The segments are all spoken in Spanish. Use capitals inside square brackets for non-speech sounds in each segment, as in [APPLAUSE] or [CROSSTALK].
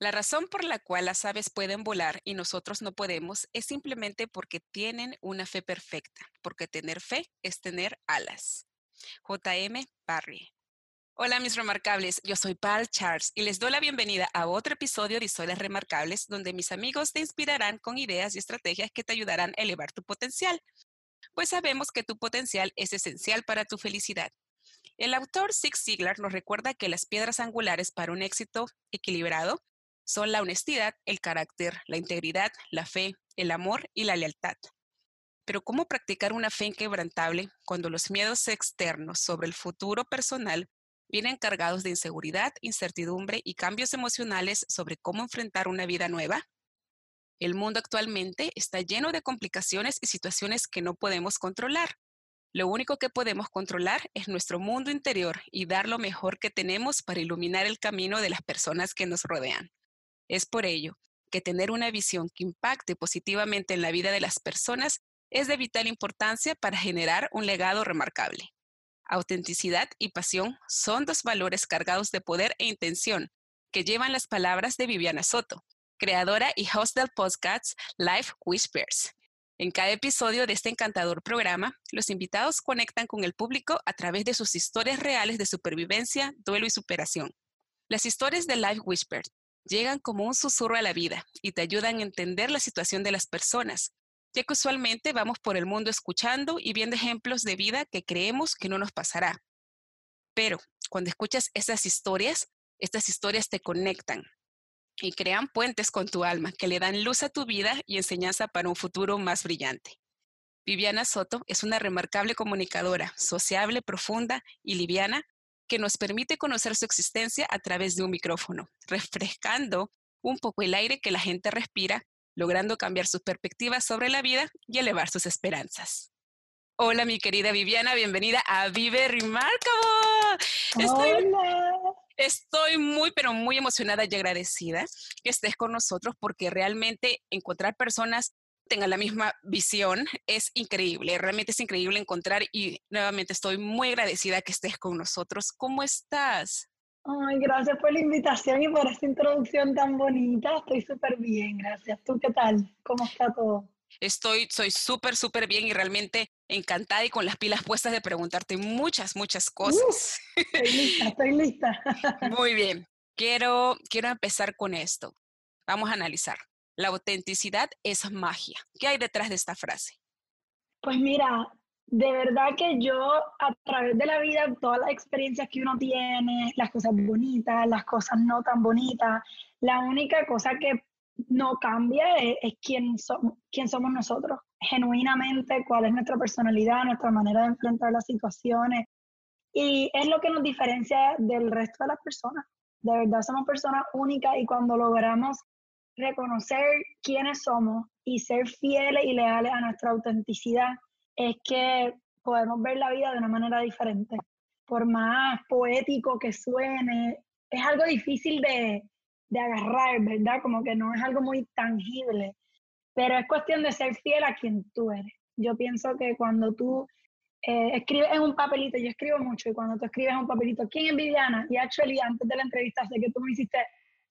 La razón por la cual las aves pueden volar y nosotros no podemos es simplemente porque tienen una fe perfecta, porque tener fe es tener alas. J.M. Barry. Hola mis remarcables, yo soy Paul Charles y les doy la bienvenida a otro episodio de Historias Remarcables donde mis amigos te inspirarán con ideas y estrategias que te ayudarán a elevar tu potencial, pues sabemos que tu potencial es esencial para tu felicidad. El autor Zig Ziglar nos recuerda que las piedras angulares para un éxito equilibrado son la honestidad, el carácter, la integridad, la fe, el amor y la lealtad. Pero ¿cómo practicar una fe inquebrantable cuando los miedos externos sobre el futuro personal vienen cargados de inseguridad, incertidumbre y cambios emocionales sobre cómo enfrentar una vida nueva? El mundo actualmente está lleno de complicaciones y situaciones que no podemos controlar. Lo único que podemos controlar es nuestro mundo interior y dar lo mejor que tenemos para iluminar el camino de las personas que nos rodean. Es por ello que tener una visión que impacte positivamente en la vida de las personas es de vital importancia para generar un legado remarcable. Autenticidad y pasión son dos valores cargados de poder e intención que llevan las palabras de Viviana Soto, creadora y host del podcast Life Whispers. En cada episodio de este encantador programa, los invitados conectan con el público a través de sus historias reales de supervivencia, duelo y superación. Las historias de Life Whispers llegan como un susurro a la vida y te ayudan a entender la situación de las personas, ya que usualmente vamos por el mundo escuchando y viendo ejemplos de vida que creemos que no nos pasará. Pero cuando escuchas esas historias, estas historias te conectan y crean puentes con tu alma que le dan luz a tu vida y enseñanza para un futuro más brillante. Viviana Soto es una remarcable comunicadora, sociable, profunda y liviana que nos permite conocer su existencia a través de un micrófono, refrescando un poco el aire que la gente respira, logrando cambiar sus perspectivas sobre la vida y elevar sus esperanzas. Hola, mi querida Viviana, bienvenida a Vive Remarkable. Estoy, Hola. Estoy muy, pero muy emocionada y agradecida que estés con nosotros porque realmente encontrar personas tengan la misma visión es increíble, realmente es increíble encontrar y nuevamente estoy muy agradecida que estés con nosotros. ¿Cómo estás? Ay, gracias por la invitación y por esta introducción tan bonita. Estoy súper bien, gracias. ¿Tú qué tal? ¿Cómo está todo? Estoy, soy súper, súper bien y realmente encantada y con las pilas puestas de preguntarte muchas, muchas cosas. estoy lista, estoy lista. [LAUGHS] Muy bien. Quiero, quiero empezar con esto. Vamos a analizar. La autenticidad es magia. ¿Qué hay detrás de esta frase? Pues mira, de verdad que yo a través de la vida, todas las experiencias que uno tiene, las cosas bonitas, las cosas no tan bonitas, la única cosa que no cambia es, quién, quién somos nosotros, genuinamente, cuál es nuestra personalidad, nuestra manera de enfrentar las situaciones. Y es lo que nos diferencia del resto de las personas. De verdad somos personas únicas y cuando logramos reconocer quiénes somos y ser fieles y leales a nuestra autenticidad, es que podemos ver la vida de una manera diferente. Por más poético que suene, es algo difícil de, de agarrar, ¿verdad? Como que no es algo muy tangible, pero es cuestión de ser fiel a quien tú eres. Yo pienso que cuando tú eh, escribes en un papelito, yo escribo mucho, y cuando tú escribes en un papelito, ¿quién es Viviana? Y actually, antes de la entrevista, sé que tú me hiciste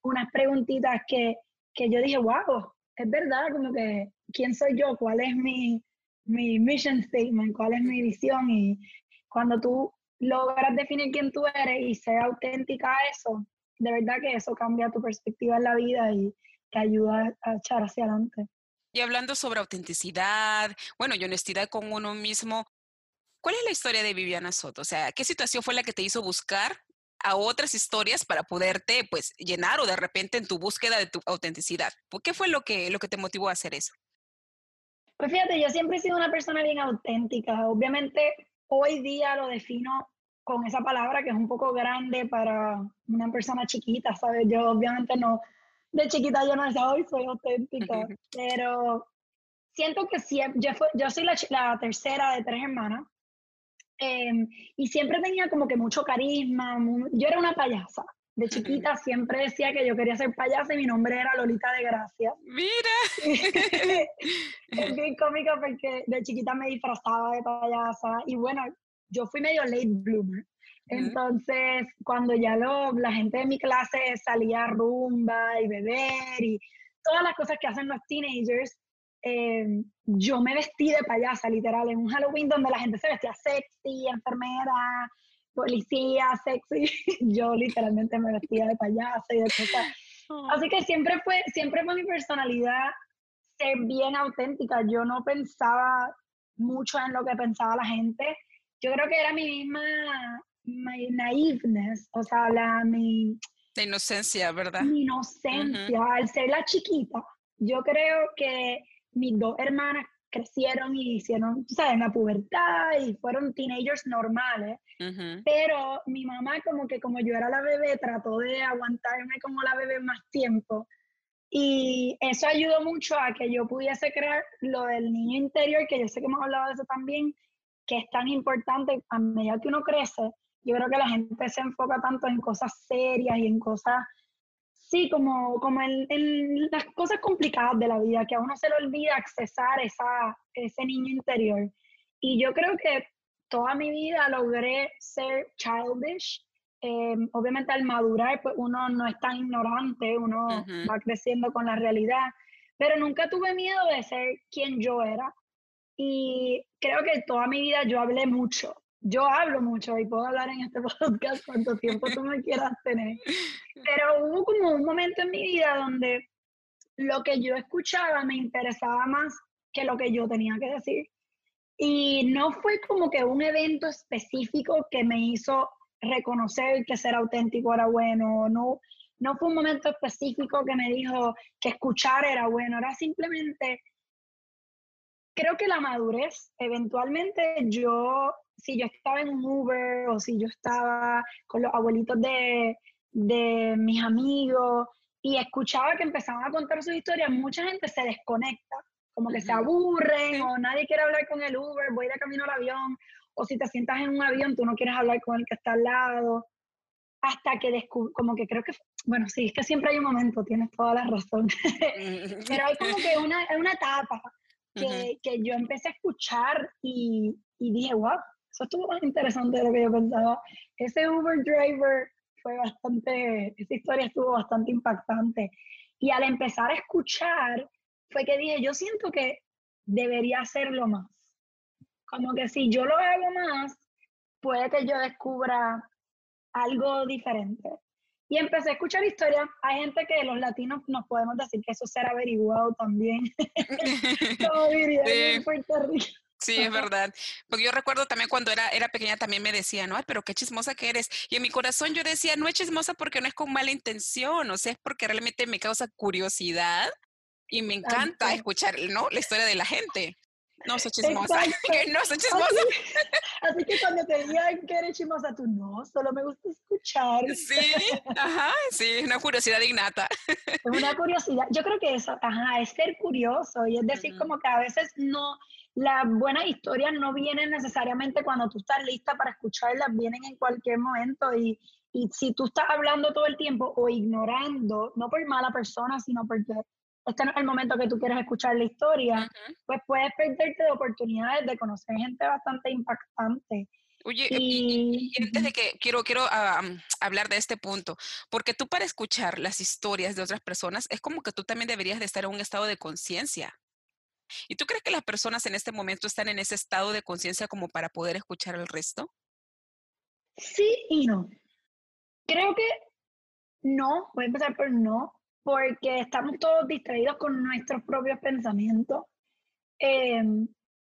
unas preguntitas que que yo dije, wow, es verdad, como que, ¿quién soy yo? ¿Cuál es mi, mi mission statement? ¿Cuál es mi visión? Y cuando tú logras definir quién tú eres y ser auténtica a eso, de verdad que eso cambia tu perspectiva en la vida y te ayuda a echar hacia adelante. Y hablando sobre autenticidad, bueno, y honestidad con uno mismo, ¿cuál es la historia de Viviana Soto? O sea, ¿qué situación fue la que te hizo buscar a otras historias para poderte pues llenar o de repente en tu búsqueda de tu autenticidad? ¿Por qué fue lo que, lo que te motivó a hacer eso? Pues fíjate, yo siempre he sido una persona bien auténtica. Obviamente hoy día lo defino con esa palabra que es un poco grande para una persona chiquita, ¿sabes? Yo obviamente no, de chiquita yo no soy, soy auténtica, [LAUGHS] pero siento que siempre, yo, yo soy la, la, tercera de tres hermanas em, y siempre tenía como que mucho carisma, yo era una payasa. De chiquita siempre decía que yo quería ser payasa y mi nombre era Lolita de Gracia. Mira. [LAUGHS] es bien cómico porque de chiquita me disfrazaba de payasa y bueno, yo fui medio late bloomer. Entonces, cuando ya lo, la gente de mi clase salía a rumba y beber y todas las cosas que hacen los teenagers, em, yo me vestí de payasa, literal, en un Halloween donde la gente se vestía sexy, enfermera, policía, sexy. [LAUGHS] yo literalmente me vestía de payasa y de cosas. Oh. Así que siempre fue, siempre fue mi personalidad ser bien auténtica. Yo no pensaba mucho en lo que pensaba la gente. Yo creo que era mi misma my naiveness, o sea, la, mi... La inocencia, ¿verdad? Mi inocencia, al ser la chiquita. Yo creo que mis dos hermanas crecieron y hicieron, ¿sabes? La pubertad y fueron teenagers normales. Pero mi mamá, como que como yo era la bebé, trató de aguantarme como la bebé más tiempo. Y eso ayudó mucho a que yo pudiese crear lo del niño interior, que yo sé que hemos hablado de eso también, que es tan importante a medida que uno crece, yo creo que la gente se enfoca tanto en cosas serias y en cosas, sí, como, como en, las cosas complicadas de la vida, que a uno se le olvida accesar esa, ese niño interior. Y yo creo que toda mi vida logré ser childish. Em, obviamente al madurar, pues uno no es tan ignorante, uno va creciendo con la realidad, pero nunca tuve miedo de ser quien yo era. Y creo que toda mi vida yo hablé mucho yo hablo mucho y puedo hablar en este [LAUGHS] podcast cuanto tiempo tú me quieras tener, pero hubo como un momento en mi vida donde lo que yo escuchaba me interesaba más que lo que yo tenía que decir. Y no fue como que un evento específico que me hizo reconocer que ser auténtico era bueno, no, no fue un momento específico que me dijo que escuchar era bueno, era simplemente, creo que la madurez, eventualmente yo si yo estaba en un Uber o si yo estaba con los abuelitos de, de mis amigos y escuchaba que empezaban a contar sus historias, mucha gente se desconecta, como que se aburren o nadie quiere hablar con el Uber, voy de camino al avión, o si te sientas en un avión, tú no quieres hablar con el que está al lado, hasta que descubrí, como que creo que, bueno, sí, es que siempre hay un momento, tienes toda la razón, [LAUGHS] pero hay como que una, una etapa que, que yo empecé a escuchar y, y dije, wow, eso estuvo más interesante de lo que yo pensaba. Ese Uber driver fue bastante, esa historia estuvo bastante impactante. Y al empezar a escuchar, fue que dije, yo siento que debería hacerlo más. Como que si yo lo hago más, puede que yo descubra algo diferente. Y empecé a escuchar historias. Hay gente que los latinos nos podemos decir que eso será averiguado también. [LAUGHS] [LAUGHS] Como diría en Puerto Rico. Sí, es verdad. Porque yo recuerdo también cuando era, era pequeña también me decían, no, pero qué chismosa que eres. Y en mi corazón yo decía, no es chismosa porque no es con mala intención, o sea, es porque realmente me causa curiosidad y me encanta escuchar, ¿no? La historia de la gente. No soy chismosa, [LAUGHS] no soy chismosa. Así, que cuando te digan que eres chismosa, tú no, solo me gusta escuchar. [LAUGHS] Sí, ajá, sí, es una curiosidad innata. Es una curiosidad. Yo creo que eso, ajá, es ser curioso y es decir, como que a veces no, las buenas historias no vienen necesariamente cuando tú estás lista para escucharlas, vienen en cualquier momento y, y si tú estás hablando todo el tiempo o ignorando, no por mala persona, sino porque este no es el momento que tú quieres escuchar la historia, pues puedes perderte de oportunidades de conocer gente bastante impactante. Oye, y, antes de que quiero, quiero hablar de este punto, porque tú para escuchar las historias de otras personas es como que tú también deberías de estar en un estado de conciencia. ¿Y tú crees que las personas en este momento están en ese estado de conciencia como para poder escuchar el resto? Sí y no. Creo que no, voy a empezar por no, porque estamos todos distraídos con nuestros propios pensamientos. Em,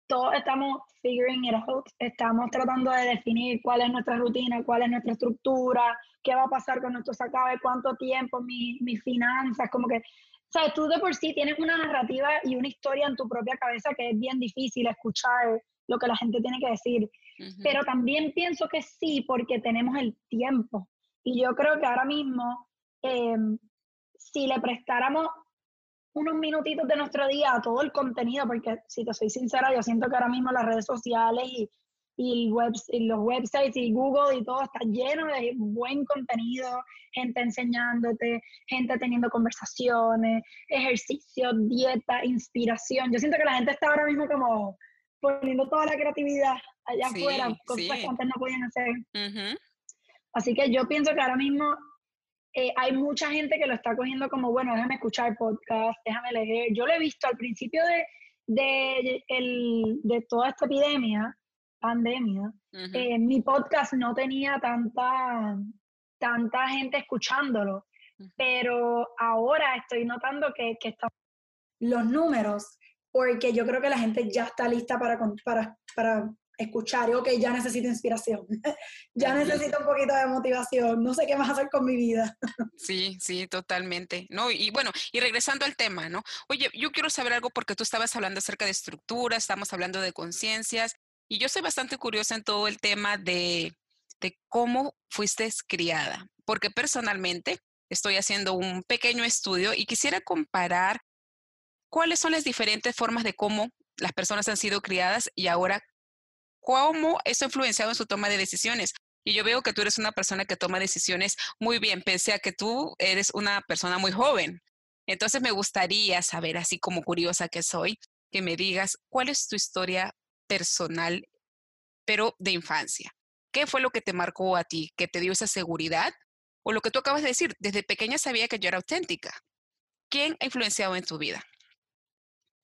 todos estamos figuring it out, estamos tratando de definir cuál es nuestra rutina, cuál es nuestra estructura, qué va a pasar con nuestro sacabe, cuánto tiempo, mis finanzas, como que, o sea, tú de por sí tienes una narrativa y una historia en tu propia cabeza que es bien difícil escuchar lo que la gente tiene que decir. Pero también pienso que sí, porque tenemos el tiempo. Y yo creo que ahora mismo, em, si le prestáramos unos minutitos de nuestro día a todo el contenido, porque si te soy sincera, yo siento que ahora mismo las redes sociales y, y, y los websites y Google y todo está lleno de buen contenido, gente enseñándote, gente teniendo conversaciones, ejercicio, dieta, inspiración. Yo siento que la gente está ahora mismo como poniendo toda la creatividad allá afuera, cosas que antes no podían hacer. Así que yo pienso que ahora mismo eh, hay mucha gente que lo está cogiendo como, bueno, déjame escuchar podcast, déjame leer. Yo lo he visto al principio de, de, el, de toda esta epidemia, pandemia, eh, mi podcast no tenía tanta, tanta gente escuchándolo, pero ahora estoy notando que, que están los números, porque yo creo que la gente ya está lista para, para, para escuchar, y ok, ya necesito inspiración, [LAUGHS] ya necesito un poquito de motivación, no sé qué más hacer con mi vida. Sí, sí, totalmente. No, y bueno, y regresando al tema, ¿no? Oye, yo quiero saber algo porque tú estabas hablando acerca de estructura, estamos hablando de conciencias, y yo soy bastante curiosa en todo el tema de, de cómo fuiste criada, porque personalmente estoy haciendo un pequeño estudio y quisiera comparar cuáles son las diferentes formas de cómo las personas han sido criadas y ahora cómo eso ha influenciado en su toma de decisiones. Y yo veo que tú eres una persona que toma decisiones muy bien, pese a que tú eres una persona muy joven. Entonces me gustaría saber, así como curiosa que soy, que me digas cuál es tu historia personal, pero de infancia. ¿Qué fue lo que te marcó a ti, que te dio esa seguridad? O lo que tú acabas de decir, desde pequeña sabía que yo era auténtica. ¿Quién ha influenciado en tu vida?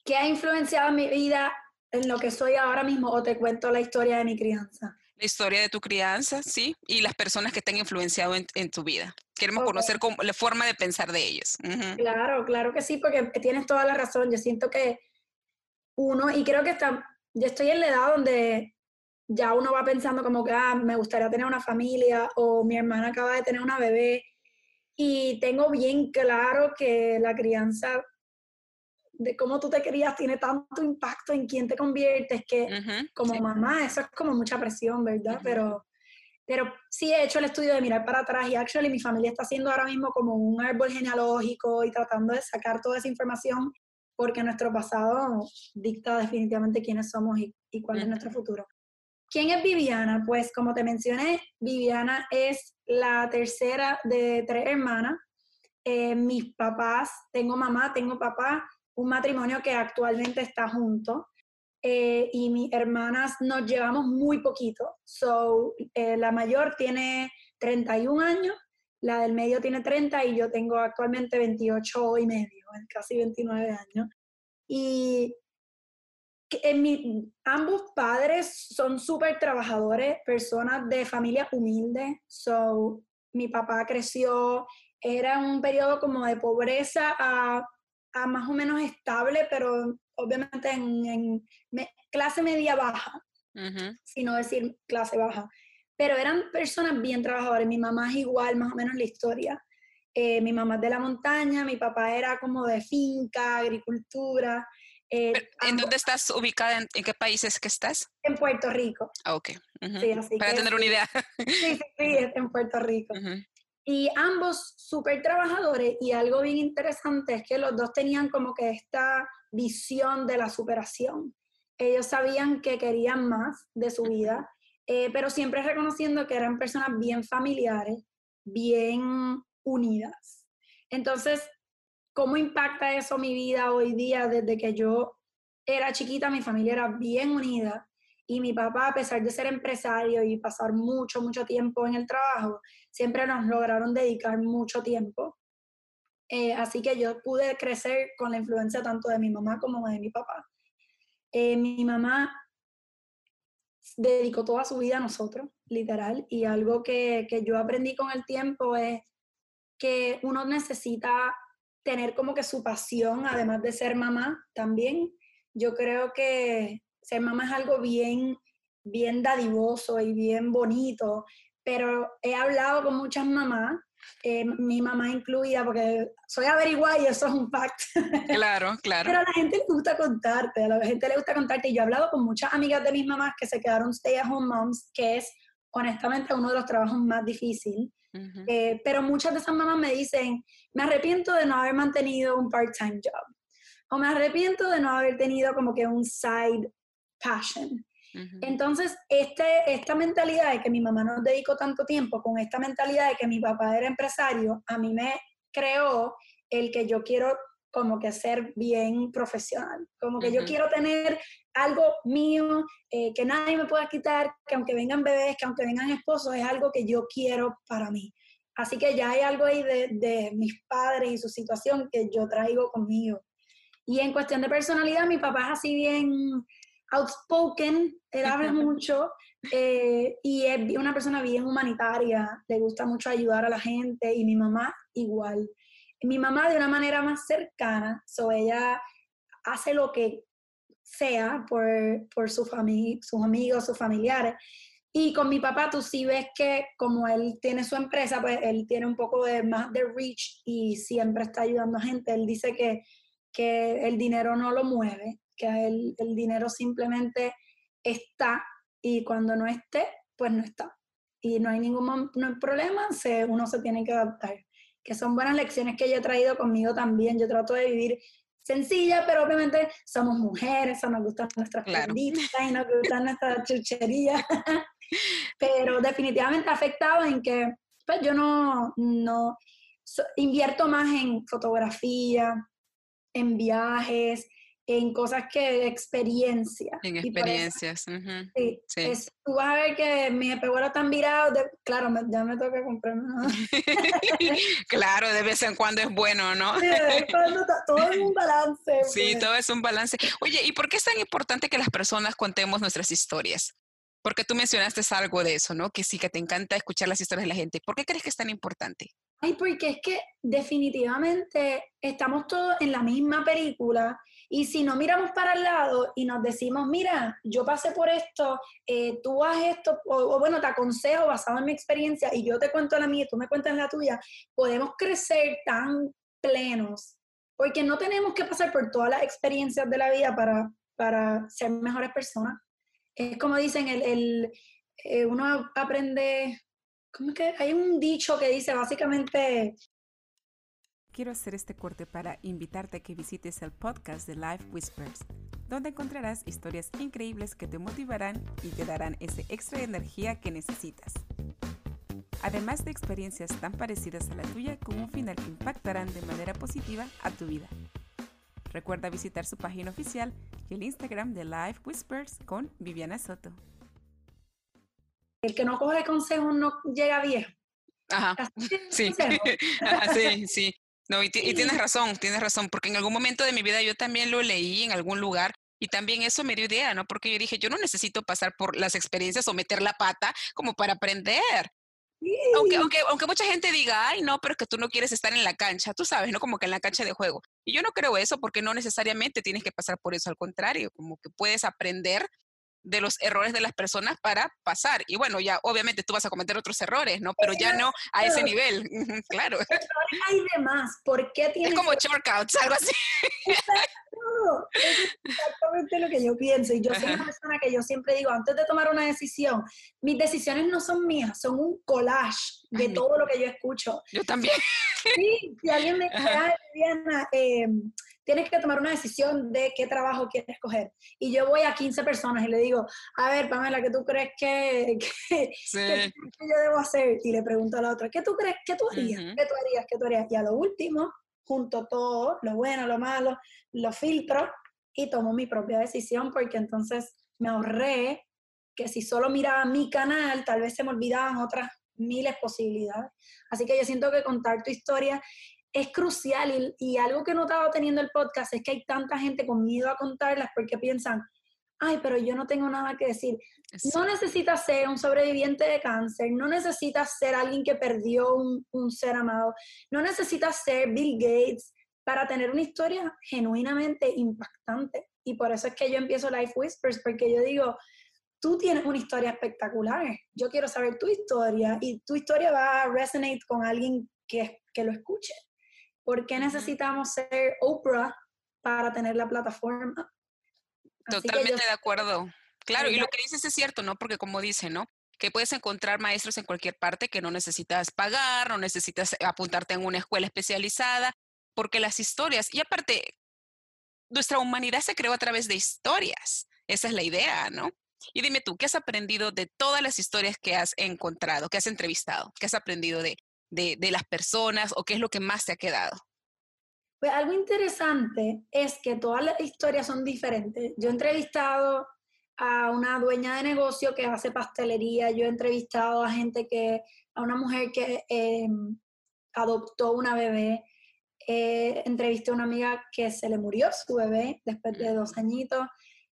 ¿Qué ha influenciado en mi vida? en lo que soy ahora mismo o te cuento la historia de mi crianza? La historia de tu crianza, sí, y las personas que te han influenciado en, tu vida. Queremos conocer cómo, la forma de pensar de ellos. Claro, claro que sí, porque tienes toda la razón. Yo siento que uno, y creo que está, yo estoy en la edad donde ya uno va pensando como que, ah, me gustaría tener una familia o mi hermana acaba de tener una bebé. Y tengo bien claro que la crianza de cómo tú te querías tiene tanto impacto en quién te conviertes que como mamá eso es como mucha presión, ¿verdad? Pero pero sí he hecho el estudio de mirar para atrás y actually mi familia está haciendo ahora mismo como un árbol genealógico y tratando de sacar toda esa información porque nuestro pasado dicta definitivamente quiénes somos y, y cuál es nuestro futuro. ¿Quién es Viviana? Pues como te mencioné, Viviana es la tercera de tres hermanas. Eh, mis papás, tengo mamá, tengo papá, un matrimonio que actualmente está junto. Eh, y mis hermanas nos llevamos muy poquito. So, eh, la mayor tiene 31 años, la del medio tiene 30 y yo tengo actualmente 28 y medio, casi 29 años. Y en mi, ambos padres son súper trabajadores, personas de familia humilde. So, mi papá creció, era un periodo como de pobreza a a más o menos estable, pero obviamente en, clase media baja, sino decir clase baja. Pero eran personas bien trabajadoras. Mi mamá es igual, más o menos la historia. Eh, mi mamá es de la montaña, mi papá era como de finca, agricultura. Eh, ¿En dónde estás ubicada? ¿En, qué países que estás? En Puerto Rico. Ah, ok. Para tener una idea. Sí, sí, sí, en Puerto Rico. Y ambos súper trabajadores y algo bien interesante es que los dos tenían como que esta visión de la superación. Ellos sabían que querían más de su vida, eh, pero siempre reconociendo que eran personas bien familiares, bien unidas. Entonces, ¿cómo impacta eso mi vida hoy día desde que yo era chiquita? Mi familia era bien unida y mi papá, a pesar de ser empresario y pasar mucho, mucho tiempo en el trabajo, siempre nos lograron dedicar mucho tiempo. Eh, así que yo pude crecer con la influencia tanto de mi mamá como de mi papá. Eh, mi mamá dedicó toda su vida a nosotros, literal, y algo que, que yo aprendí con el tiempo es que uno necesita tener como que su pasión, además de ser mamá también. Yo creo que ser mamá es algo bien, bien dadivoso y bien bonito, pero he hablado con muchas mamás, eh, mi mamá incluida, porque soy averiguada y eso es un fact. Claro, [LAUGHS] claro. pero a la gente le gusta contarte, a la gente le gusta contarte. Y yo he hablado con muchas amigas de mis mamás que se quedaron stay at home moms, que es honestamente uno de los trabajos más difíciles. Eh, pero muchas de esas mamás me dicen, me arrepiento de no haber mantenido un part-time job. O me arrepiento de no haber tenido como que un side passion. Entonces, este, esta mentalidad de que mi mamá no dedicó tanto tiempo, con esta mentalidad de que mi papá era empresario, a mí me creó el que yo quiero como que ser bien profesional, como que yo quiero tener algo mío, eh, que nadie me pueda quitar, que aunque vengan bebés, que aunque vengan esposos, es algo que yo quiero para mí. Así que ya hay algo ahí de, de mis padres y su situación que yo traigo conmigo. Y en cuestión de personalidad, mi papá es así bien outspoken, él habla mucho eh, y es una persona bien humanitaria, le gusta mucho ayudar a la gente y mi mamá igual. Mi mamá de una manera más cercana, so ella hace lo que sea por, por su familia, sus amigos, sus familiares. Y con mi papá tú sí ves que como él tiene su empresa, pues él tiene un poco de más de reach y siempre está ayudando a gente. Él dice que, que el dinero no lo mueve, que el, el dinero simplemente está y cuando no esté, pues no está. Y no hay ningún no problema, se, uno se tiene que adaptar. Que son buenas lecciones que yo he traído conmigo también. Yo trato de vivir sencilla, pero obviamente somos mujeres, nos gustan nuestras claro. y nos [LAUGHS] gustan nuestras chucherías. [LAUGHS] pero definitivamente ha afectado en que pues yo no, no invierto más en fotografía, en viajes, en cosas que experiencia. En experiencias. sí, tú vas a ver que mi espejuelos están virados, claro, ya me toca comprarme [LAUGHS] claro, de vez en cuando es bueno, ¿no? Sí, todo es un balance. [LAUGHS] Sí, pues. todo es un balance. Oye, ¿y por qué es tan importante que las personas contemos nuestras historias? Porque tú mencionaste algo de eso, ¿no? Que sí, que te encanta escuchar las historias de la gente. ¿Por qué crees que es tan importante? Ay, porque es que definitivamente estamos todos en la misma película y si no miramos para el lado y nos decimos, mira, yo pasé por esto, eh, tú haz esto, o, bueno, te aconsejo basado en mi experiencia y yo te cuento la mía y tú me cuentas la tuya, podemos crecer tan plenos porque no tenemos que pasar por todas las experiencias de la vida para, para ser mejores personas. Es como dicen, el, el eh, uno aprende Hay un dicho que dice básicamente... Quiero hacer este corte para invitarte a que visites el podcast de Life Whispers, donde encontrarás historias increíbles que te motivarán y te darán ese extra de energía que necesitas. Además de experiencias tan parecidas a la tuya con un final que impactarán de manera positiva a tu vida. Recuerda visitar su página oficial y el Instagram de Life Whispers con Viviana Soto el que no coge consejos no llega viejo. Ajá, sí, [LAUGHS] sí, sí. No, y, tienes razón, tienes razón, porque en algún momento de mi vida yo también lo leí en algún lugar y también eso me dio idea, ¿no? Porque yo dije, yo no necesito pasar por las experiencias o meter la pata como para aprender. Aunque, aunque, aunque mucha gente diga, ay, no, pero es que tú no quieres estar en la cancha, tú sabes, ¿no? Como que en la cancha de juego. Y yo no creo eso porque no necesariamente tienes que pasar por eso, al contrario, como que puedes aprender de los errores de las personas para pasar. Y bueno, ya obviamente tú vas a cometer otros erros, ¿no? Pero ya no a ese nivel, [LAUGHS] claro. Hay demás, ¿por qué tienes Es como shortcuts, algo así. es exactamente lo que yo pienso. Y yo soy una persona que yo siempre digo, antes de tomar una decisión, mis decisiones no son mías, son un collage de todo lo que yo escucho. Yo también. Sí, si alguien me dice, Diana, eh, tienes que tomar una decisión de qué trabajo quieres coger. Y yo voy a 15 personas y le digo, a ver, Pamela, ¿qué tú crees que, [LAUGHS] yo debo hacer? Y le pregunto a la otra, ¿qué tú crees? ¿Qué tú harías? ¿Qué tú harías? ¿Qué tú harías? Y a lo último, junto todo, lo bueno, lo malo, lo filtro y tomo mi propia decisión porque entonces me ahorré que si solo miraba mi canal, tal vez se me olvidaban otras miles posibilidades. Así que yo siento que contar tu historia es crucial y, algo que he notado teniendo el podcast es que hay tanta gente con miedo a contarlas porque piensan, ay, pero yo no tengo nada que decir. No necesitas ser un sobreviviente de cáncer, no necesitas ser alguien que perdió un, un ser amado, no necesitas ser Bill Gates para tener una historia genuinamente impactante. Y por eso es que yo empiezo Life Whispers, porque yo digo, tú tienes una historia espectacular, yo quiero saber tu historia y tu historia va a resonate con alguien que, que lo escuche. ¿Por qué necesitamos ser Oprah para tener la plataforma? Totalmente de acuerdo. Claro, y lo que dices es cierto, ¿no? Porque como dice, ¿no? Que puedes encontrar maestros en cualquier parte que no necesitas pagar, no necesitas apuntarte en una escuela especializada, porque las historias, y aparte, nuestra humanidad se creó a través de historias. Esa es la idea, ¿no? Y dime tú, ¿qué has aprendido de todas las historias que has encontrado, que has entrevistado? ¿Qué has aprendido de, de, las personas o qué es lo que más te ha quedado? Pues algo interesante es que todas las historias son diferentes. Yo he entrevistado a una dueña de negocio que hace pastelería, yo he entrevistado a gente que, a una mujer que em, adoptó una bebé, eh, entrevisté a una amiga que se le murió su bebé después de dos añitos,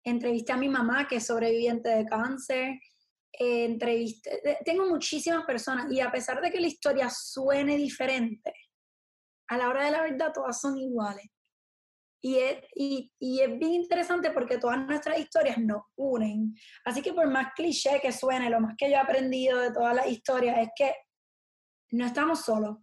entrevisté a mi mamá que es sobreviviente de cáncer, eh, entrevisté, tengo muchísimas personas y a pesar de que la historia suene diferente, a la hora de la verdad todas son iguales. Y es, y, y es bien interesante porque todas nuestras historias nos unen. Así que por más cliché que suene, lo más que yo he aprendido de todas las historias es que no estamos solos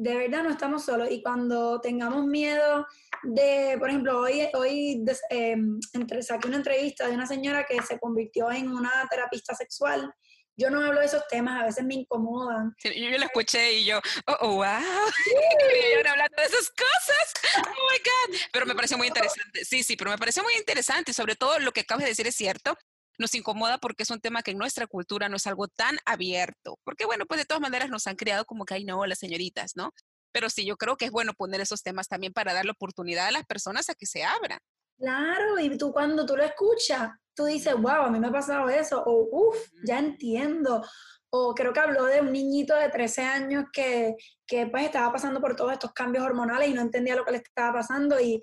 de verdad no estamos solos y cuando tengamos miedo de, por ejemplo, hoy, hoy em, entre, saqué una entrevista de una señora que se convirtió en una terapista sexual. Yo no hablo de esos temas, a veces me incomodan. yo, yo la escuché y yo, oh, oh wow, [LAUGHS] yo hablando de esas cosas, oh my God. Pero me pareció muy interesante, sí, sí, pero me pareció muy interesante sobre todo lo que acabas de decir es cierto nos incomoda porque es un tema que en nuestra cultura no es algo tan abierto. Porque bueno, pues de todas maneras nos han criado como que, ay, no, las señoritas, ¿no? Pero sí, yo creo que es bueno poner esos temas también para dar la oportunidad a las personas a que se abran. Claro, y tú cuando tú lo escuchas, tú dices, wow, a mí me ha pasado eso, o uff, ya entiendo. O creo que habló de un niñito de 13 años que, que pues estaba pasando por todos estos cambios hormonales y no entendía lo que le estaba pasando y,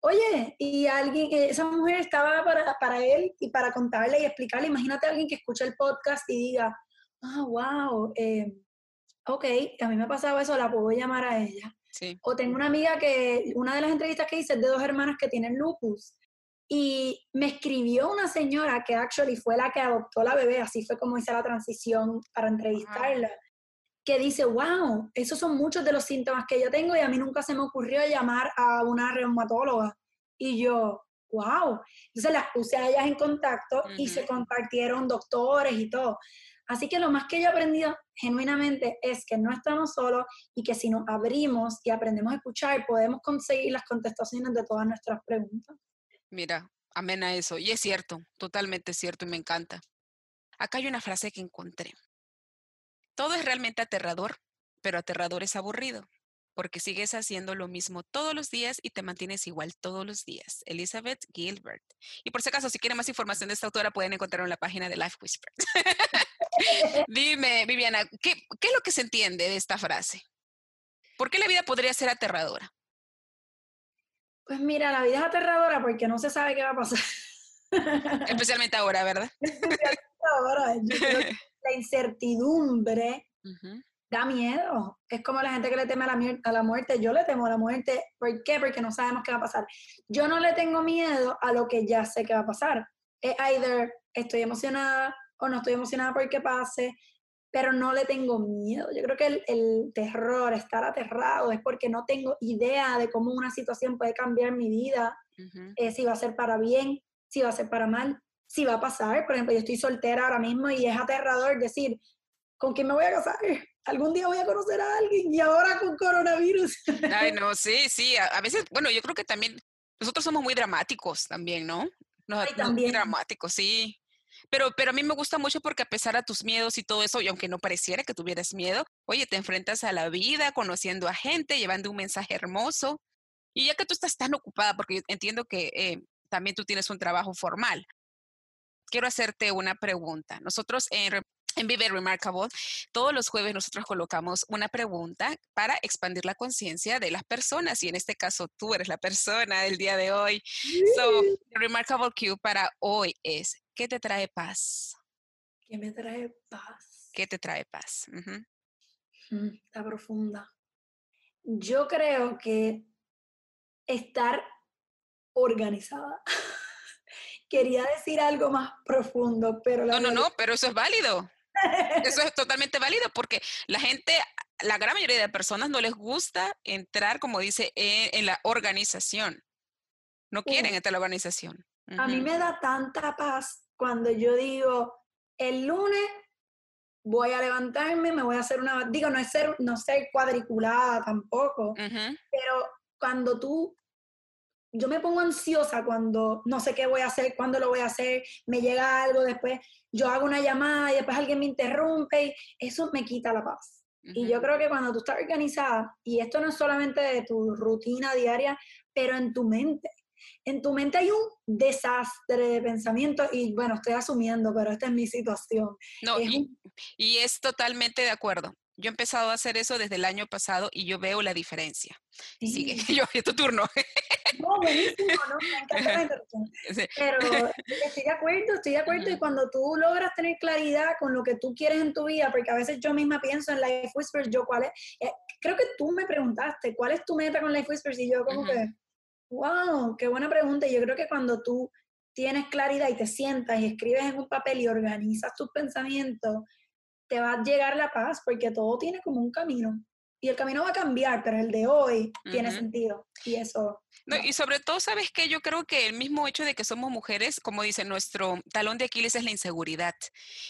Oye, y alguien, eh, esa mujer estaba para, para, él y para contarle y explicarle. Imagínate a alguien que escucha el podcast y diga, ah, wow, eh, ok, a mí me ha pasado eso, la puedo llamar a ella. Sí. O tengo una amiga que, una de las entrevistas que hice es de dos hermanas que tienen lupus. Y me escribió una señora que actually fue la que adoptó la bebé, así fue como hice la transición para entrevistarla, que dice, wow, esos son muchos de los síntomas que yo tengo y a mí nunca se me ocurrió llamar a una reumatóloga. Y yo, wow. Entonces las puse a ellas en contacto y se compartieron doctores y todo. Así que lo más que yo he aprendido genuinamente es que no estamos solos y que si nos abrimos y aprendemos a escuchar, podemos conseguir las contestaciones de todas nuestras preguntas. Mira, amén a eso. Y es cierto, totalmente cierto y me encanta. Acá hay una frase que encontré. Todo es realmente aterrador, pero aterrador es aburrido porque sigues haciendo lo mismo todos los días y te mantienes igual todos los días. Elizabeth Gilbert. Y por si acaso, si quieren más información de esta autora, pueden encontrarlo en la página de Life Whispers. [LAUGHS] Dime, Viviana, ¿qué, ¿qué es lo que se entiende de esta frase? ¿Por qué la vida podría ser aterradora? Pues mira, la vida es aterradora porque no se sabe qué va a pasar. Especialmente ahora, ¿verdad? [LAUGHS] Especialmente ahora. [LAUGHS] la incertidumbre da miedo. Es como la gente que le teme a la, a la muerte. Yo le temo a la muerte. ¿Por qué? Porque no sabemos qué va a pasar. Yo no le tengo miedo a lo que ya sé que va a pasar. Es either estoy emocionada o no estoy emocionada porque pase, pero no le tengo miedo. Yo creo que el, terror, estar aterrado, es porque no tengo idea de cómo una situación puede cambiar mi vida, eh, si va a ser para bien, si va a ser para mal, si va a pasar. Por ejemplo, yo estoy soltera ahora mismo y es aterrador decir, ¿con quién me voy a casar? algún día voy a conocer a alguien y ahora con coronavirus. [LAUGHS] Ay, no, sí, sí, a, veces, bueno, yo creo que también nosotros somos muy dramáticos también, ¿no? Ay, también. Muy dramáticos, sí. Pero, pero a mí me gusta mucho porque a pesar de tus miedos y todo eso, y aunque no pareciera que tuvieras miedo, oye, te enfrentas a la vida, conociendo a gente, llevando un mensaje hermoso. Y ya que tú estás tan ocupada, porque entiendo que eh, también tú tienes un trabajo formal, quiero hacerte una pregunta. Nosotros en en Vive Remarkable, todos los jueves nosotros colocamos una pregunta para expandir la conciencia de las personas y en este caso tú eres la persona del día de hoy. So, Remarkable Q para hoy es, ¿qué te trae paz? ¿Qué me trae paz? ¿Qué te trae paz? Mm, está profunda. Yo creo que estar organizada. [LAUGHS] Quería decir algo más profundo, pero... no, no, no, pero eso es válido. Eso es totalmente válido porque la gente, la gran mayoría de personas no les gusta entrar, como dice, en, la organización. No quieren entrar en la organización. A mí me da tanta paz cuando yo digo, el lunes voy a levantarme, me voy a hacer una, digo, no es ser, no ser cuadriculada tampoco, pero cuando tú, yo me pongo ansiosa cuando no sé qué voy a hacer, cuándo lo voy a hacer, me llega algo, después yo hago una llamada y después alguien me interrumpe y eso me quita la paz. Y yo creo que cuando tú estás organizada, y esto no es solamente de tu rutina diaria, pero en tu mente, en tu mente hay un desastre de pensamiento y bueno, estoy asumiendo, pero esta es mi situación. No, y, es totalmente de acuerdo. Yo he empezado a hacer eso desde el año pasado y yo veo la diferencia. Sigue, [LAUGHS] yo, es tu turno. No, buenísimo, ¿no? Me [LAUGHS] encanta Pero estoy de acuerdo, estoy de acuerdo. Y cuando tú logras tener claridad con lo que tú quieres en tu vida, porque a veces yo misma pienso en Life Whispers, yo cuál es, eh, creo que tú me preguntaste, ¿cuál es tu meta con Life Whispers? Y yo como que, wow, qué buena pregunta. Y yo creo que cuando tú tienes claridad y te sientas y escribes en un papel y organizas tus pensamientos, te va a llegar la paz porque todo tiene como un camino. Y el camino va a cambiar, pero el de hoy tiene sentido. Y eso no, y sobre todo, ¿sabes qué? Yo creo que el mismo hecho de que somos mujeres, como dice, nuestro talón de Aquiles es la inseguridad.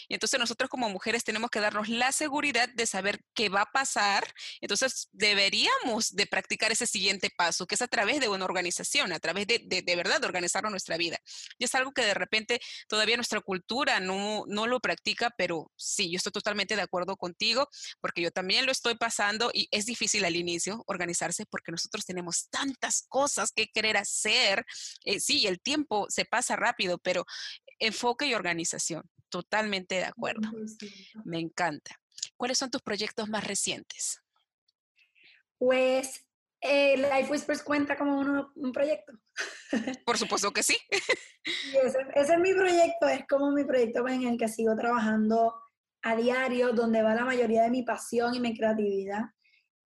Y entonces nosotros como mujeres tenemos que darnos la seguridad de saber qué va a pasar. Entonces deberíamos de practicar ese siguiente paso, que es a través de una organización, a través de, de, de verdad de organizar nuestra vida. Y es algo que de repente todavía nuestra cultura no, no lo practica, pero sí, yo estoy totalmente de acuerdo contigo, porque yo también lo estoy pasando y es difícil al inicio organizarse porque nosotros tenemos tantas cosas que querer hacer. Eh, sí, el tiempo se pasa rápido, pero enfoque y organización. Totalmente de acuerdo. Me encanta. ¿Cuáles son tus proyectos más recientes? Pues eh, Life Whispers cuenta como un proyecto. [LAUGHS] Por supuesto que sí. ese, es mi proyecto, es como mi proyecto en el que sigo trabajando a diario, donde va la mayoría de mi pasión y mi creatividad.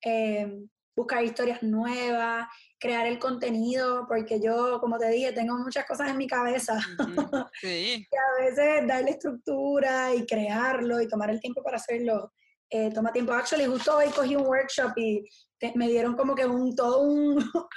Em, buscar historias nuevas, crear el contenido, porque yo, como te dije, tengo muchas cosas en mi cabeza. [LAUGHS] Sí. y a veces darle estructura y crearlo y tomar el tiempo para hacerlo, eh, toma tiempo. Actually, justo hoy cogí un workshop y me dieron como que un, todo un, [LAUGHS]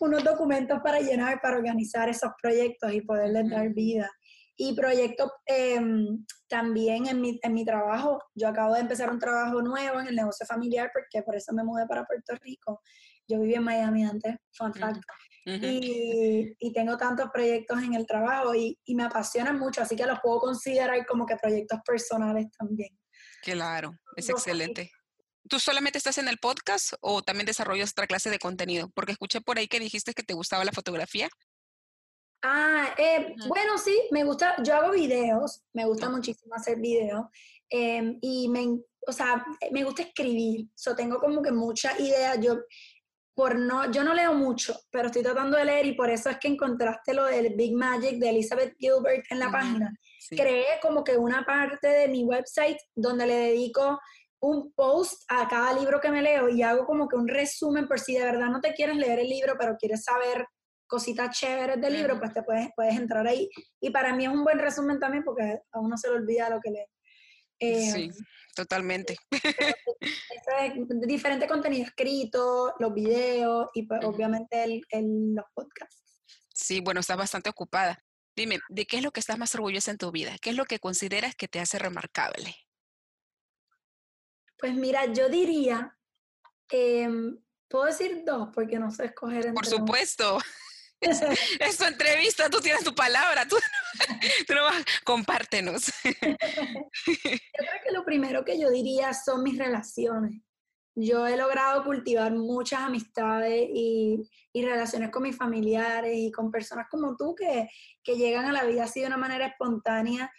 unos documentos para llenar, para organizar esos proyectos y poderles dar vida. Y proyectos em, también en mi, en mi trabajo. Yo acabo de empezar un trabajo nuevo en el negocio familiar porque por eso me mudé para Puerto Rico. Yo viví en Miami antes, fun fact. y, y, tengo tantos proyectos en el trabajo y, y, me apasionan mucho, así que los puedo considerar como que proyectos personales también. Claro, es excelente. ¿Tú solamente estás en el podcast o también desarrollas otra clase de contenido? Porque escuché por ahí que dijiste que te gustaba la fotografía. Ah, eh, bueno, sí, me gusta, yo hago videos, me gusta muchísimo hacer videos em, y me, o sea, me gusta escribir, so, tengo como que muchas ideas, yo, por no, yo no leo mucho, pero estoy tratando de leer y por eso es que encontraste lo del Big Magic de Elizabeth Gilbert en la página. Creé como que una parte de mi website donde le dedico un post a cada libro que me leo y hago como que un resumen por si de verdad no te quieres leer el libro, pero quieres saber cositas chéveres del libro, pues te puedes, puedes entrar ahí. Y para mí es un buen resumen también porque a uno se le olvida lo que lee. sí, em, totalmente. [LAUGHS] es diferente contenido escrito, los videos y pues, obviamente el, los podcasts. Sí, bueno, estás bastante ocupada. Dime, ¿de qué es lo que estás más orgullosa en tu vida? ¿Qué es lo que consideras que te hace remarcable? Pues mira, yo diría, em, puedo decir dos porque no sé escoger entre Por supuesto. [LAUGHS] Es, tu entrevista, tú tienes tu palabra, tú, [LAUGHS] tú vas, compártenos. [LAUGHS] Yo creo que lo primero que yo diría son mis relaciones. Yo he logrado cultivar muchas amistades y, y relaciones con mis familiares y con personas como tú que, que llegan a la vida así de una manera espontánea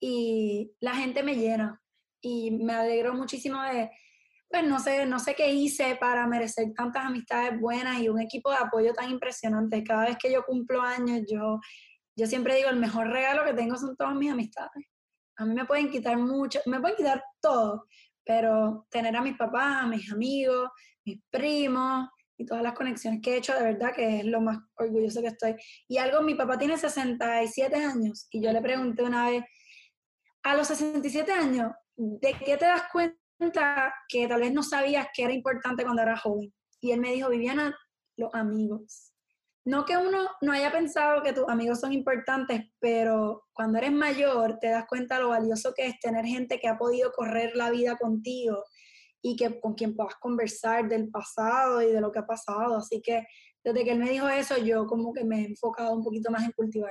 y la gente me llena. Y me alegro muchísimo de, pues no sé, no sé qué hice para merecer tantas amistades buenas y un equipo de apoyo tan impresionante. Cada vez que yo cumplo años, yo, yo siempre digo, el mejor regalo que tengo son todas mis amistades. A mí me pueden quitar mucho, me pueden quitar todo, pero tener a mis papás, a mis amigos, mis primos, y todas las conexiones que he hecho, de verdad que es lo más orgulloso que estoy. Y algo, mi papá tiene 67 años y yo le pregunté una vez, a los 67 años, ¿de qué te das cuenta que tal vez no sabías que era importante cuando eras joven? Y él me dijo, Viviana, los amigos. No que uno no haya pensado que tus amigos son importantes, pero cuando eres mayor te das cuenta lo valioso que es tener gente que ha podido correr la vida contigo y que con quien puedas conversar del pasado y de lo que ha pasado. Así que desde que él me dijo eso, yo como que me he enfocado un poquito más en cultivar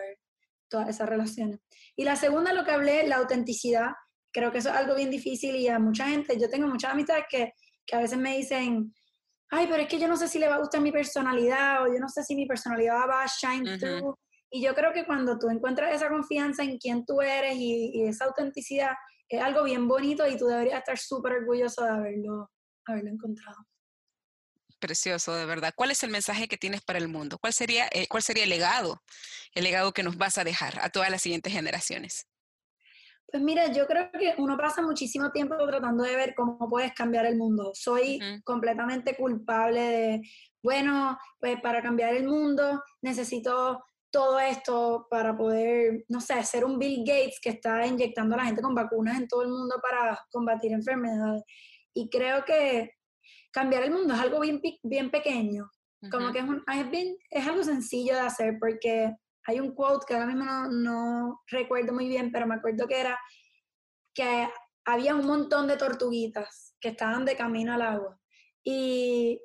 todas esas relaciones. Y la segunda, lo que hablé, la autenticidad. Creo que eso es algo bien difícil y a mucha gente, yo tengo muchas amistades que, que a veces me dicen, ay, pero es que yo no sé si le va a gustar mi personalidad o yo no sé si mi personalidad va a shine through. Y yo creo que cuando tú encuentras esa confianza en quién tú eres y, esa autenticidad, es algo bien bonito y tú deberías estar súper orgulloso de haberlo, haberlo encontrado. Precioso, de verdad. ¿Cuál es el mensaje que tienes para el mundo? ¿Cuál sería, eh, ¿Cuál sería el legado? El legado que nos vas a dejar a todas las siguientes generaciones. Pues mira, yo creo que uno pasa muchísimo tiempo tratando de ver cómo puedes cambiar el mundo. Soy completamente culpable de, bueno, pues para cambiar el mundo necesito todo esto para poder, no sé, ser un Bill Gates que está inyectando a la gente con vacunas en todo el mundo para combatir enfermedades. Y creo que cambiar el mundo es algo bien, bien pequeño, como que es, un, es, es algo sencillo de hacer porque hay un quote que ahora mismo no, recuerdo muy bien, pero me acuerdo que era que había un montón de tortuguitas que estaban de camino al agua y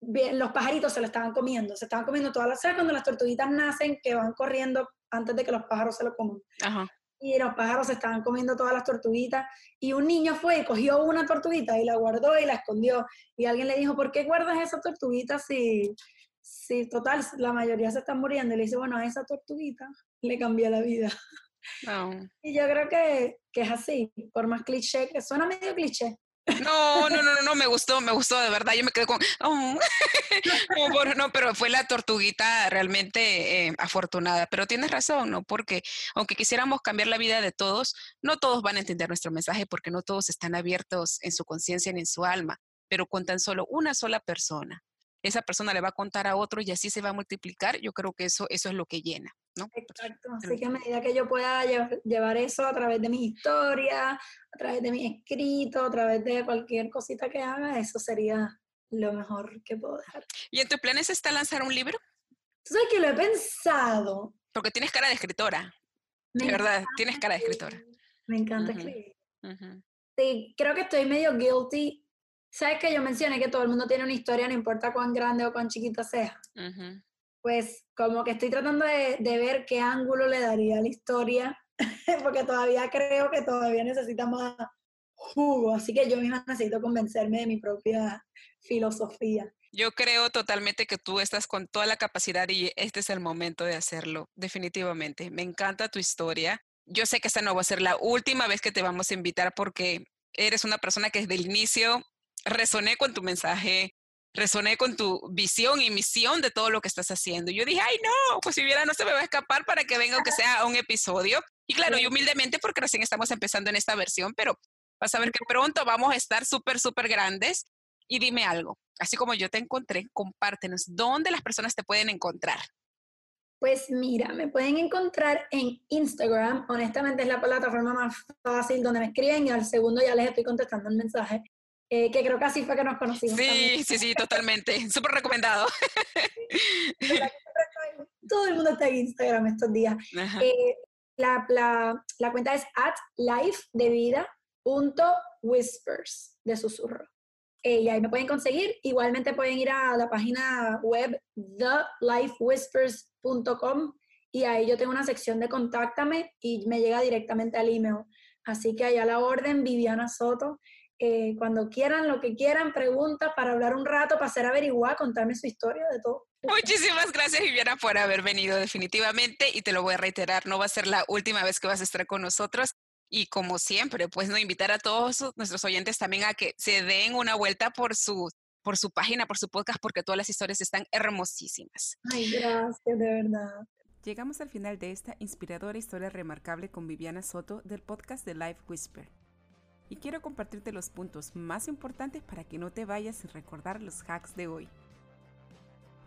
los pajaritos se lo estaban comiendo, se estaban comiendo todas las, ¿sabes? Cuando las tortuguitas nacen que van corriendo antes de que los pájaros se lo coman. Y los pájaros se estaban comiendo todas las tortuguitas y un niño fue y cogió una tortuguita y la guardó y la escondió. Y alguien le dijo, ¿por qué guardas esa tortuguita si, Sí, total, la mayoría se están muriendo. Y le dice, bueno, a esa tortuguita le cambió la vida. [LAUGHS] Y yo creo que, que, es así, por más cliché, que suena medio cliché. No, no, no, no, me gustó, me gustó, de verdad. Yo me quedé con, oh". [LAUGHS] no, pero fue la tortuguita realmente eh, afortunada. Pero tienes razón, ¿no? Porque aunque quisiéramos cambiar la vida de todos, no todos van a entender nuestro mensaje porque no todos están abiertos en su conciencia ni en su alma. Pero con tan solo una sola persona esa persona le va a contar a otro y así se va a multiplicar, yo creo que eso, eso es lo que llena. ¿no? Exacto, así que a medida que yo pueda llevar, eso a través de mi historia, a través de mi escrito, a través de cualquier cosita que haga, eso sería lo mejor que puedo dejar. ¿Y en tus planes está lanzar un libro? Tú sabes que lo he pensado. Porque tienes cara de escritora. de verdad, tienes cara de escritora. Me encanta escribir. Sí, creo que estoy medio guilty ¿Sabes que yo mencioné que todo el mundo tiene una historia, no importa cuán grande o cuán chiquita sea? Pues como que estoy tratando de, ver qué ángulo le daría a la historia, [LAUGHS] porque todavía creo que todavía necesita más jugo, así que yo misma necesito convencerme de mi propia filosofía. Yo creo totalmente que tú estás con toda la capacidad y este es el momento de hacerlo, definitivamente. Me encanta tu historia. Yo sé que esta no va a ser la última vez que te vamos a invitar porque eres una persona que desde el inicio resoné con tu mensaje, resoné con tu visión y misión de todo lo que estás haciendo. Yo dije, ay, no, pues si hubiera no se me va a escapar para que venga aunque sea un episodio. Y claro, y humildemente porque recién estamos empezando en esta versión, pero vas a ver que pronto vamos a estar súper, súper grandes. Y dime algo, así como yo te encontré, compártenos, ¿dónde las personas te pueden encontrar? Pues mira, me pueden encontrar en Instagram. Honestamente es la plataforma más fácil donde me escriben y al segundo ya les estoy contestando el mensaje. Eh, que creo que así fue que nos conocimos. Sí, sí, sí, totalmente. Súper recomendado. [LAUGHS] Todo el mundo está en Instagram estos días. Eh, la, la, la, cuenta es at life de vida punto whispers de susurro. Eh, y ahí me pueden conseguir. Igualmente pueden ir a la página web thelifewhispers.com y ahí yo tengo una sección de contáctame y me llega directamente al email. Así que allá la orden, Viviana Soto. Eh, cuando quieran, lo que quieran, preguntas para hablar un rato, para hacer averiguar, contarme su historia, de todo. Muchísimas gracias, Viviana, por haber venido definitivamente y te lo voy a reiterar, no va a ser la última vez que vas a estar con nosotros. Y como siempre, pues no invitar a todos nuestros oyentes también a que se den una vuelta por su, por su página, por su podcast, porque todas las historias están hermosísimas. Ay, gracias, de verdad. Llegamos al final de esta inspiradora historia remarcable con Viviana Soto del podcast de Life Whisper y quiero compartirte los puntos más importantes para que no te vayas sin recordar los hacks de hoy.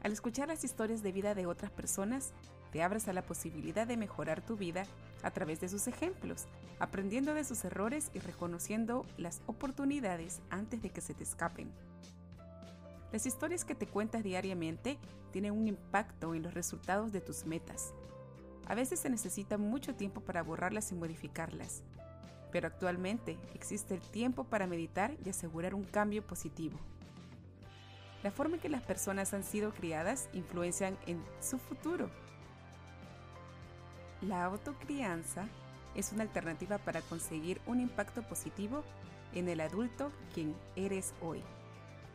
Al escuchar las historias de vida de otras personas, te abres a la posibilidad de mejorar tu vida a través de sus ejemplos, aprendiendo de sus errores y reconociendo las oportunidades antes de que se te escapen. Las historias que te cuentas diariamente tienen un impacto en los resultados de tus metas. A veces se necesita mucho tiempo para borrarlas y modificarlas, pero actualmente existe el tiempo para meditar y asegurar un cambio positivo. La forma en que las personas han sido criadas influencian en su futuro. La autocrianza es una alternativa para conseguir un impacto positivo en el adulto quien eres hoy.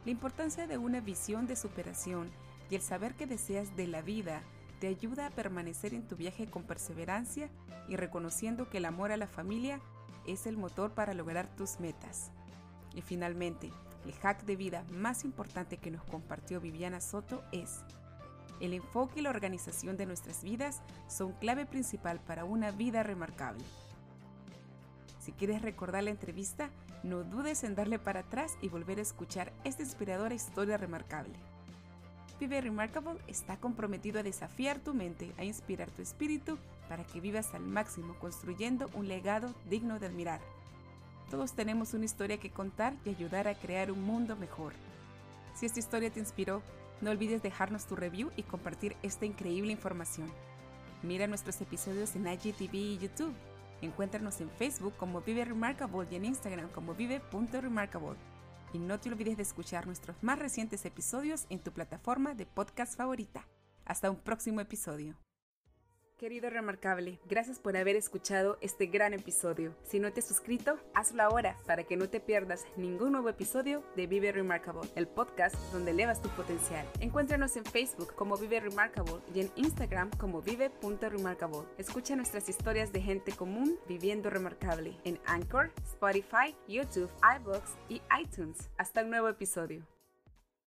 La importancia de una visión de superación y el saber que deseas de la vida te ayuda a permanecer en tu viaje con perseverancia y reconociendo que el amor a la familia es el motor para lograr tus metas. Y finalmente, el hack de vida más importante que nos compartió Viviana Soto es, el enfoque y la organización de nuestras vidas son clave principal para una vida remarcable. Si quieres recordar la entrevista, no dudes en darle para atrás y volver a escuchar esta inspiradora historia remarcable. Vive Remarkable está comprometido a desafiar tu mente, a inspirar tu espíritu para que vivas al máximo construyendo un legado digno de admirar. Todos tenemos una historia que contar y ayudar a crear un mundo mejor. Si esta historia te inspiró, no olvides dejarnos tu review y compartir esta increíble información. Mira nuestros episodios en IGTV y YouTube. Encuéntranos en Facebook como Vive Remarkable y en Instagram como vive.remarkable. Y no te olvides de escuchar nuestros más recientes episodios en tu plataforma de podcast favorita. Hasta un próximo episodio. Querido Remarcable, gracias por haber escuchado este gran episodio. Si no te has suscrito, hazlo ahora para que no te pierdas ningún nuevo episodio de Vive Remarkable, el podcast donde elevas tu potencial. Encuéntranos en Facebook como Vive Remarkable y en Instagram como vive.remarkable. Escucha nuestras historias de gente común viviendo remarcable en Anchor, Spotify, YouTube, iBooks y iTunes. Hasta un nuevo episodio.